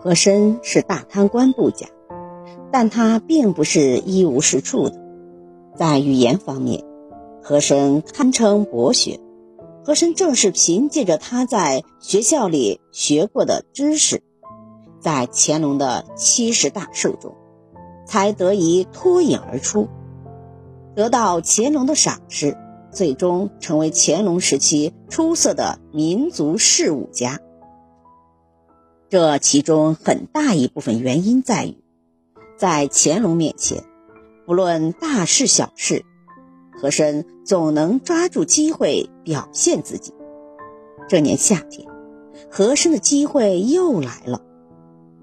和珅是大贪官不假，但他并不是一无是处的。在语言方面，和珅堪称博学。和珅正是凭借着他在学校里学过的知识，在乾隆的七十大寿中，才得以脱颖而出，得到乾隆的赏识，最终成为乾隆时期出色的民族事务家。这其中很大一部分原因在于，在乾隆面前，不论大事小事。和珅总能抓住机会表现自己。这年夏天，和珅的机会又来了。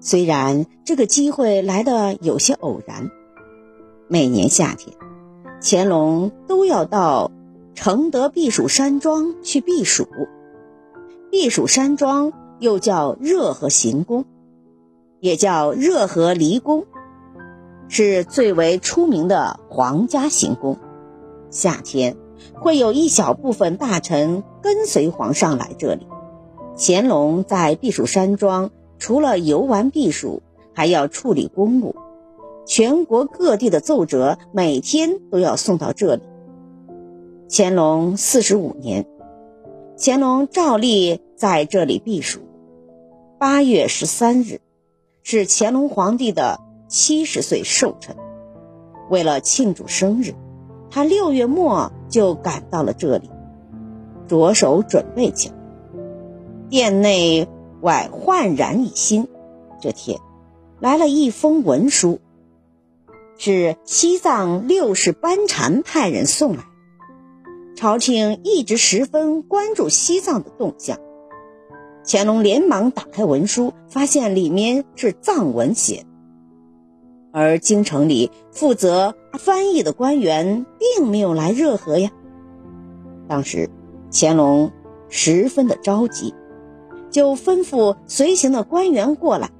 虽然这个机会来的有些偶然，每年夏天，乾隆都要到承德避暑山庄去避暑。避暑山庄又叫热河行宫，也叫热河离宫，是最为出名的皇家行宫。夏天会有一小部分大臣跟随皇上来这里。乾隆在避暑山庄，除了游玩避暑，还要处理公务。全国各地的奏折每天都要送到这里。乾隆四十五年，乾隆照例在这里避暑。八月十三日，是乾隆皇帝的七十岁寿辰。为了庆祝生日。他六月末就赶到了这里，着手准备起来。殿内外焕然一新。这天，来了一封文书，是西藏六世班禅派人送来。朝廷一直十分关注西藏的动向。乾隆连忙打开文书，发现里面是藏文写。而京城里负责翻译的官员并没有来热河呀。当时乾隆十分的着急，就吩咐随行的官员过来，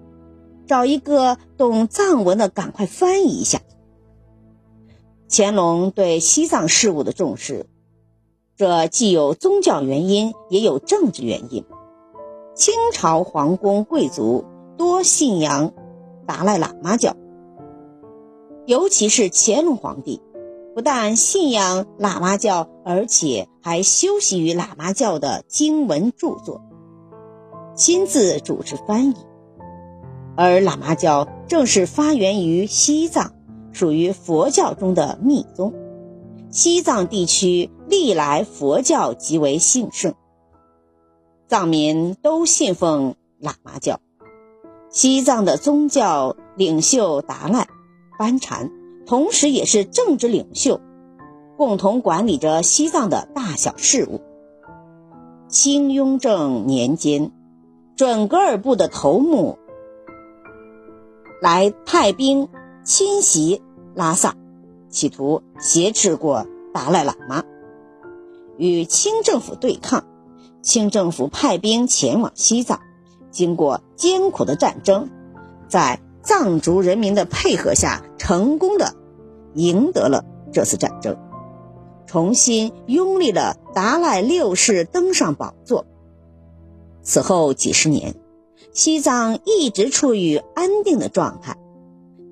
找一个懂藏文的赶快翻译一下。乾隆对西藏事务的重视，这既有宗教原因，也有政治原因。清朝皇宫贵族多信仰达赖喇嘛教。尤其是乾隆皇帝，不但信仰喇嘛教，而且还修习于喇嘛教的经文著作，亲自主持翻译。而喇嘛教正是发源于西藏，属于佛教中的密宗。西藏地区历来佛教极为兴盛，藏民都信奉喇嘛教。西藏的宗教领袖达赖。班禅，同时也是政治领袖，共同管理着西藏的大小事务。清雍正年间，准噶尔部的头目来派兵侵袭拉萨，企图挟持过达赖喇嘛，与清政府对抗。清政府派兵前往西藏，经过艰苦的战争，在。藏族人民的配合下，成功的赢得了这次战争，重新拥立了达赖六世登上宝座。此后几十年，西藏一直处于安定的状态，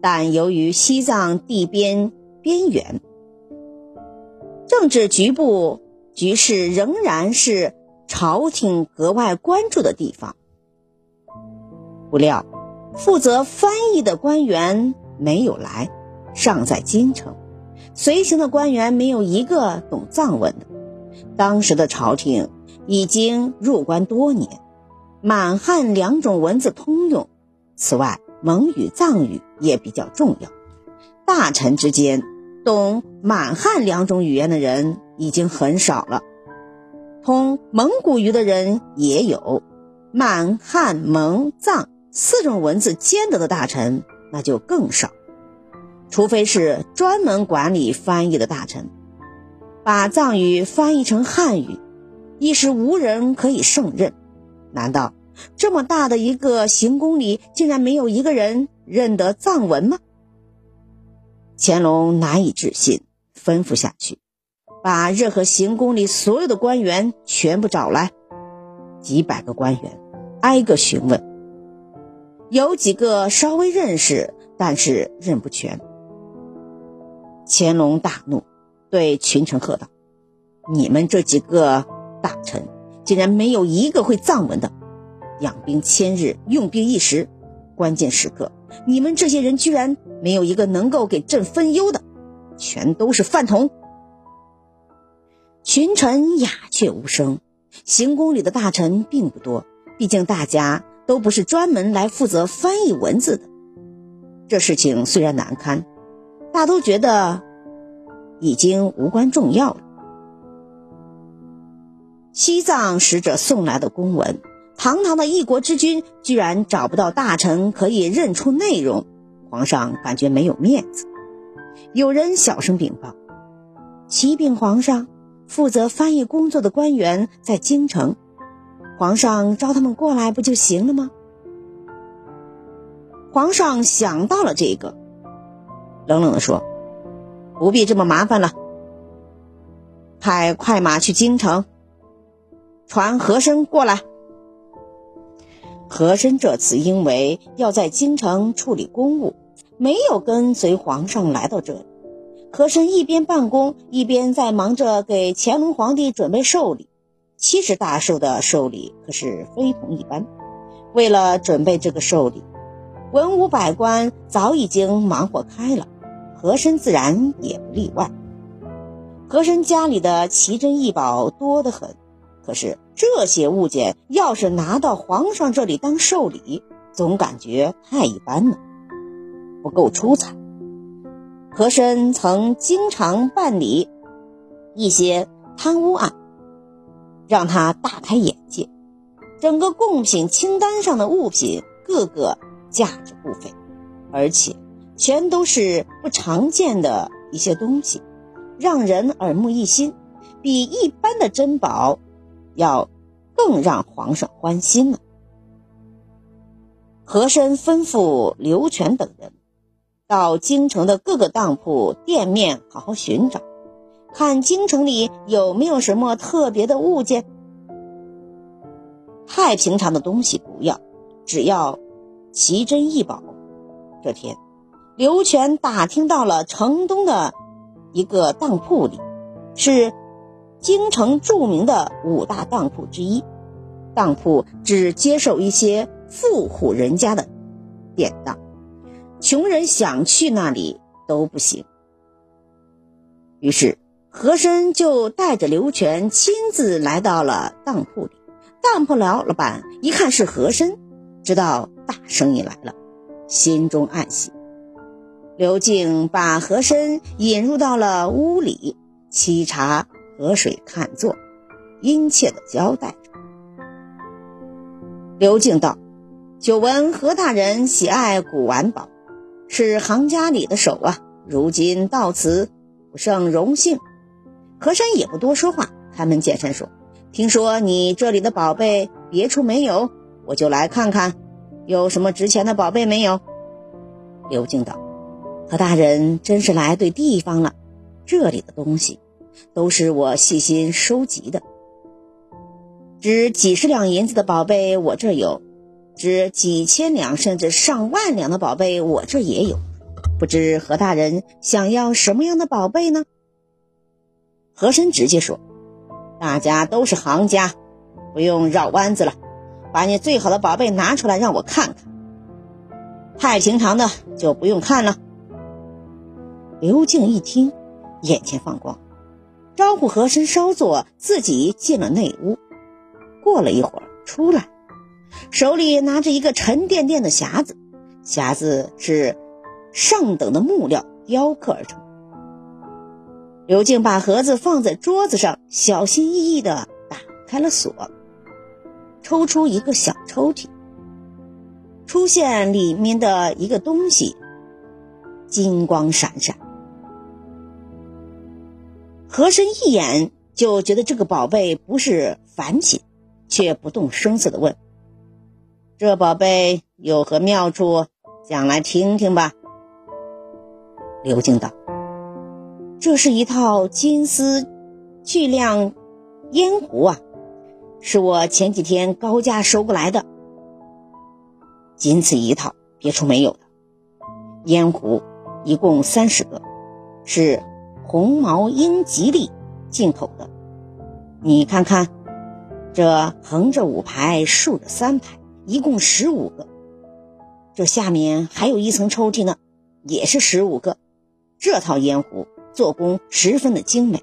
但由于西藏地边边缘，政治局部局势仍然是朝廷格外关注的地方。不料。负责翻译的官员没有来，尚在京城。随行的官员没有一个懂藏文的。当时的朝廷已经入关多年，满汉两种文字通用。此外，蒙语、藏语也比较重要。大臣之间懂满汉两种语言的人已经很少了，通蒙古语的人也有。满汉蒙藏。四种文字兼得的大臣那就更少，除非是专门管理翻译的大臣，把藏语翻译成汉语，一时无人可以胜任。难道这么大的一个行宫里，竟然没有一个人认得藏文吗？乾隆难以置信，吩咐下去，把任何行宫里所有的官员全部找来，几百个官员挨个询问。有几个稍微认识，但是认不全。乾隆大怒，对群臣喝道：“你们这几个大臣，竟然没有一个会藏文的！养兵千日，用兵一时，关键时刻，你们这些人居然没有一个能够给朕分忧的，全都是饭桶！”群臣鸦雀无声。行宫里的大臣并不多，毕竟大家都不是专门来负责翻译文字的。这事情虽然难堪。大都觉得已经无关重要了。西藏使者送来的公文，堂堂的一国之君居然找不到大臣可以认出内容，皇上感觉没有面子。有人小声禀报：“启禀皇上，负责翻译工作的官员在京城，皇上召他们过来不就行了吗？”皇上想到了这个。冷冷地说：“不必这么麻烦了，派快马去京城，传和珅过来。”和珅这次因为要在京城处理公务，没有跟随皇上来到这里。和珅一边办公，一边在忙着给乾隆皇帝准备寿礼。七十大寿的寿礼可是非同一般。为了准备这个寿礼，文武百官早已经忙活开了。和珅自然也不例外。和珅家里的奇珍异宝多得很，可是这些物件要是拿到皇上这里当寿礼，总感觉太一般了，不够出彩。和珅曾经常办理一些贪污案，让他大开眼界。整个贡品清单上的物品，个个价值不菲，而且。全都是不常见的一些东西，让人耳目一新，比一般的珍宝要更让皇上欢心呢。和珅吩咐刘全等人到京城的各个当铺店面好好寻找，看京城里有没有什么特别的物件。太平常的东西不要，只要奇珍异宝。这天。刘全打听到了城东的一个当铺里，是京城著名的五大当铺之一。当铺只接受一些富户人家的典当，穷人想去那里都不行。于是和珅就带着刘全亲自来到了当铺里。当铺老老板一看是和珅，知道大生意来了，心中暗喜。刘静把和珅引入到了屋里，沏茶、喝水、看座，殷切地交代着。刘静道：“久闻何大人喜爱古玩宝，是行家里的手啊！如今到此，不胜荣幸。”和珅也不多说话，开门见山说：“听说你这里的宝贝别处没有，我就来看看，有什么值钱的宝贝没有？”刘敬道。何大人真是来对地方了，这里的东西都是我细心收集的。值几十两银子的宝贝我这有，值几千两甚至上万两的宝贝我这也有。不知何大人想要什么样的宝贝呢？和珅直接说：“大家都是行家，不用绕弯子了，把你最好的宝贝拿出来让我看看。太平常的就不用看了。”刘敬一听，眼前放光，招呼和珅稍坐，自己进了内屋。过了一会儿，出来，手里拿着一个沉甸甸的匣子，匣子是上等的木料雕刻而成。刘静把盒子放在桌子上，小心翼翼地打开了锁，抽出一个小抽屉，出现里面的一个东西，金光闪闪。和珅一眼就觉得这个宝贝不是凡品，却不动声色地问：“这宝贝有何妙处？讲来听听吧。”刘静道：“这是一套金丝巨量烟壶啊，是我前几天高价收过来的。”仅此一套，别处没有的。烟壶一共三十个，是红毛英吉利进口的。你看看，这横着五排，竖着三排，一共十五个。这下面还有一层抽屉呢，也是十五个。这套烟壶做工十分的精美。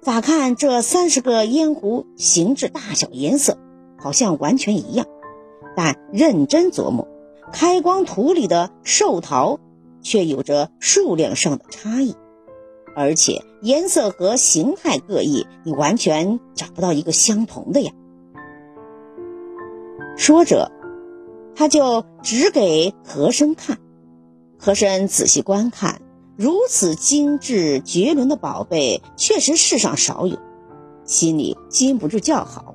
咋看这三十个烟壶形制、大小、颜色，好像完全一样，但认真琢磨，开光图里的寿桃却有着数量上的差异。而且颜色和形态各异，你完全找不到一个相同的呀。说着，他就指给和珅看。和珅仔细观看，如此精致绝伦的宝贝，确实世上少有，心里禁不住叫好。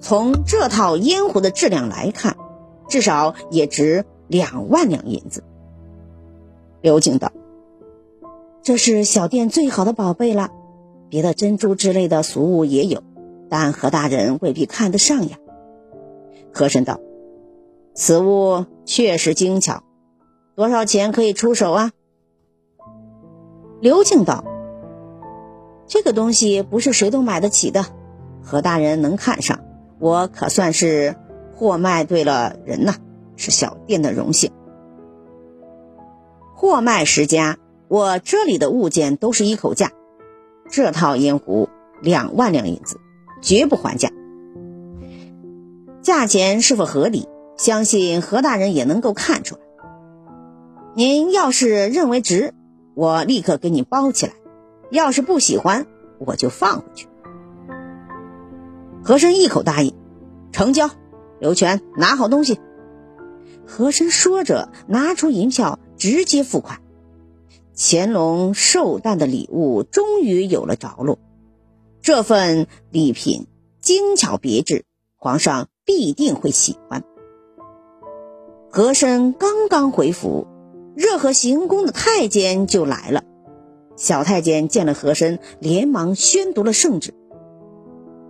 从这套烟壶的质量来看，至少也值两万两银子。刘敬道。这是小店最好的宝贝了，别的珍珠之类的俗物也有，但何大人未必看得上呀。和珅道：“此物确实精巧，多少钱可以出手啊？”刘敬道：“这个东西不是谁都买得起的，何大人能看上，我可算是货卖对了人呐，是小店的荣幸。货卖十家。”我这里的物件都是一口价，这套烟壶两万两银子，绝不还价。价钱是否合理，相信何大人也能够看出来。您要是认为值，我立刻给你包起来；要是不喜欢，我就放回去。和珅一口答应，成交。刘全拿好东西。和珅说着，拿出银票，直接付款。乾隆寿诞的礼物终于有了着落，这份礼品精巧别致，皇上必定会喜欢。和珅刚刚回府，热河行宫的太监就来了。小太监见了和珅，连忙宣读了圣旨。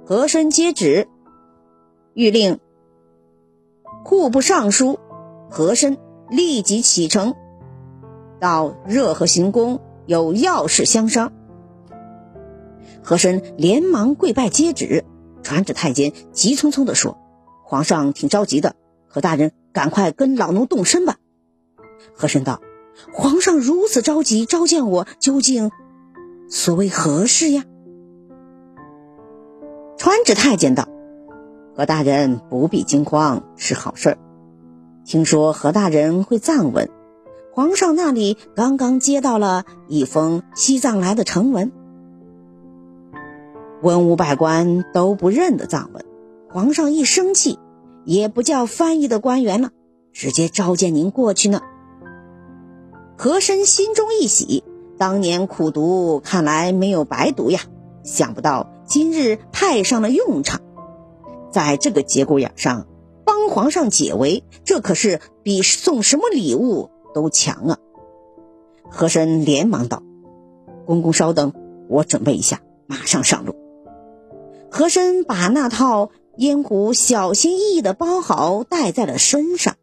和珅接旨，谕令户部尚书和珅立即启程。到热河行宫有要事相商，和珅连忙跪拜接旨，传旨太监急匆匆地说：“皇上挺着急的，何大人赶快跟老奴动身吧。”和珅道：“皇上如此着急召见我，究竟所谓何事呀？”传旨太监道：“何大人不必惊慌，是好事儿。听说何大人会藏文。”皇上那里刚刚接到了一封西藏来的呈文，文武百官都不认得藏文。皇上一生气，也不叫翻译的官员了，直接召见您过去呢。和珅心中一喜，当年苦读看来没有白读呀，想不到今日派上了用场，在这个节骨眼上帮皇上解围，这可是比送什么礼物。都强啊！和珅连忙道：“公公稍等，我准备一下，马上上路。”和珅把那套烟壶小心翼翼的包好，带在了身上，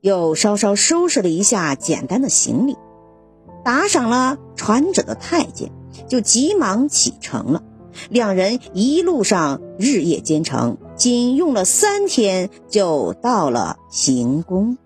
又稍稍收拾了一下简单的行李，打赏了船者的太监，就急忙启程了。两人一路上日夜兼程，仅用了三天，就到了行宫。